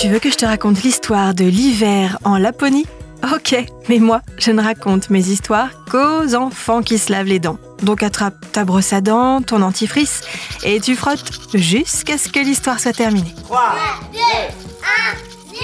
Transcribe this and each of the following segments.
Tu veux que je te raconte l'histoire de l'hiver en Laponie? Ok, mais moi, je ne raconte mes histoires qu'aux enfants qui se lavent les dents. Donc attrape ta brosse à dents, ton antifrice, et tu frottes jusqu'à ce que l'histoire soit terminée. 3, 2, 1, 0,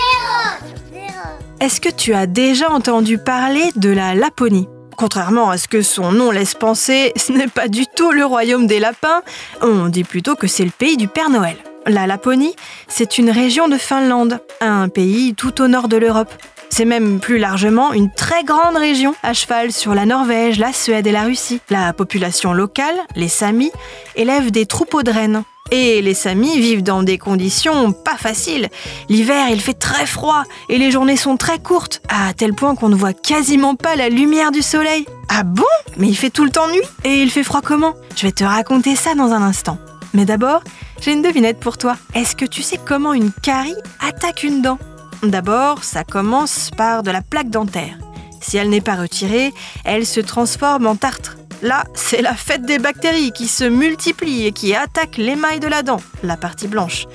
0. Est-ce que tu as déjà entendu parler de la Laponie? Contrairement à ce que son nom laisse penser, ce n'est pas du tout le royaume des lapins, on dit plutôt que c'est le pays du Père Noël. La Laponie, c'est une région de Finlande, un pays tout au nord de l'Europe. C'est même plus largement une très grande région à cheval sur la Norvège, la Suède et la Russie. La population locale, les Samis, élève des troupeaux de rennes. Et les Samis vivent dans des conditions pas faciles. L'hiver, il fait très froid et les journées sont très courtes, à tel point qu'on ne voit quasiment pas la lumière du soleil. Ah bon? Mais il fait tout le temps nuit Et il fait froid comment? Je vais te raconter ça dans un instant. Mais d'abord, j'ai une devinette pour toi. Est-ce que tu sais comment une carie attaque une dent? D'abord, ça commence par de la plaque dentaire. Si elle n'est pas retirée, elle se transforme en tartre. Là, c'est la fête des bactéries qui se multiplient et qui attaquent l'émail de la dent, la partie blanche.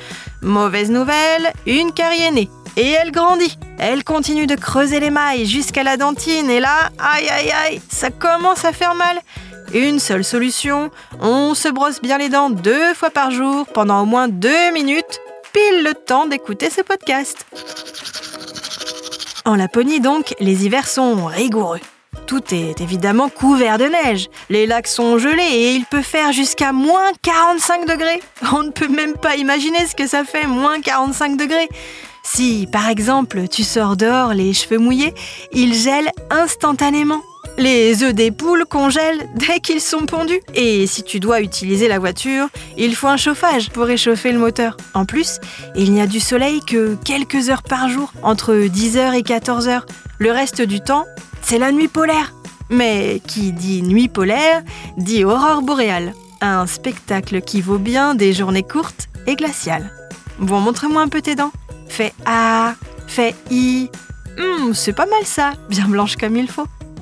Mauvaise nouvelle, une carie est née. Et elle grandit. Elle continue de creuser l'émail jusqu'à la dentine. Et là, aïe aïe aïe, ça commence à faire mal. Une seule solution, on se brosse bien les dents deux fois par jour pendant au moins deux minutes, pile le temps d'écouter ce podcast. En Laponie donc, les hivers sont rigoureux. Tout est évidemment couvert de neige. Les lacs sont gelés et il peut faire jusqu'à moins 45 degrés. On ne peut même pas imaginer ce que ça fait, moins 45 degrés. Si, par exemple, tu sors dehors les cheveux mouillés, ils gèlent instantanément. Les œufs des poules congèlent dès qu'ils sont pondus. Et si tu dois utiliser la voiture, il faut un chauffage pour réchauffer le moteur. En plus, il n'y a du soleil que quelques heures par jour, entre 10h et 14h. Le reste du temps, c'est la nuit polaire. Mais qui dit nuit polaire, dit aurore boréale. Un spectacle qui vaut bien des journées courtes et glaciales. Bon, montre-moi un peu tes dents. Fais A, fais I. Hum, c'est pas mal ça, bien blanche comme il faut.